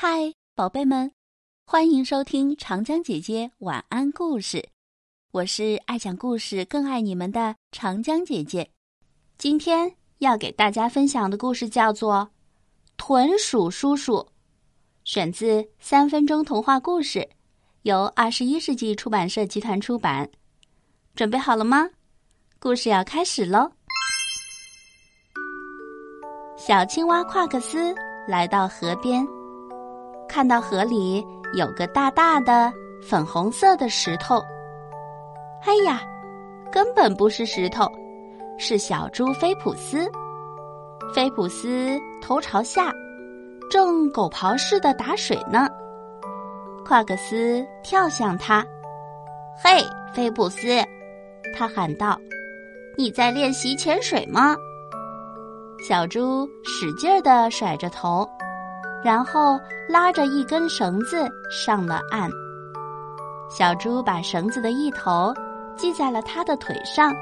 嗨，宝贝们，欢迎收听长江姐姐晚安故事。我是爱讲故事、更爱你们的长江姐姐。今天要给大家分享的故事叫做《豚鼠叔叔》，选自《三分钟童话故事》，由二十一世纪出版社集团出版。准备好了吗？故事要开始喽！小青蛙夸克斯来到河边。看到河里有个大大的粉红色的石头，哎呀，根本不是石头，是小猪菲普斯。菲普斯头朝下，正狗刨似的打水呢。夸克斯跳向他，嘿，菲普斯，他喊道：“你在练习潜水吗？”小猪使劲儿的甩着头。然后拉着一根绳子上了岸。小猪把绳子的一头系在了他的腿上，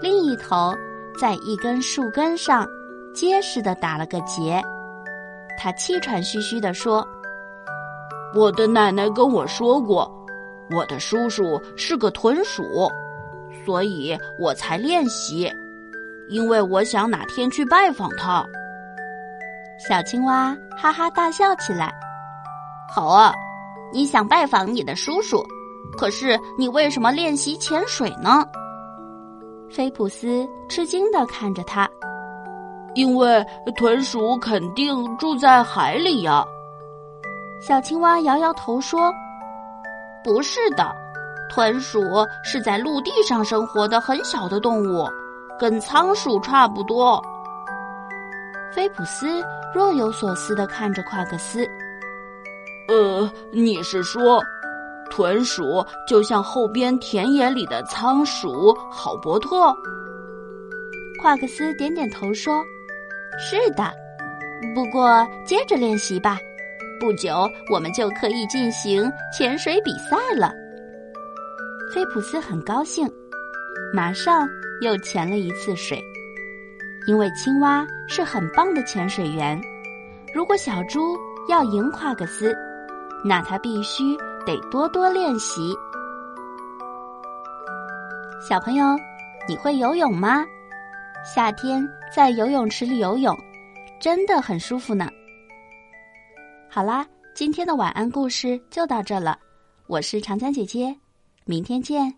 另一头在一根树根上结实的打了个结。他气喘吁吁地说：“我的奶奶跟我说过，我的叔叔是个豚鼠，所以我才练习，因为我想哪天去拜访他。”小青蛙哈哈大笑起来。好啊，你想拜访你的叔叔，可是你为什么练习潜水呢？菲普斯吃惊的看着他。因为豚鼠肯定住在海里呀。小青蛙摇摇头说：“不是的，豚鼠是在陆地上生活的很小的动物，跟仓鼠差不多。”菲普斯若有所思的看着夸克斯。呃，你是说，豚鼠就像后边田野里的仓鼠好伯特？夸克斯点点头说：“是的，不过接着练习吧，不久我们就可以进行潜水比赛了。”菲普斯很高兴，马上又潜了一次水。因为青蛙是很棒的潜水员，如果小猪要赢夸克斯，那他必须得多多练习。小朋友，你会游泳吗？夏天在游泳池里游泳，真的很舒服呢。好啦，今天的晚安故事就到这了，我是长江姐姐，明天见。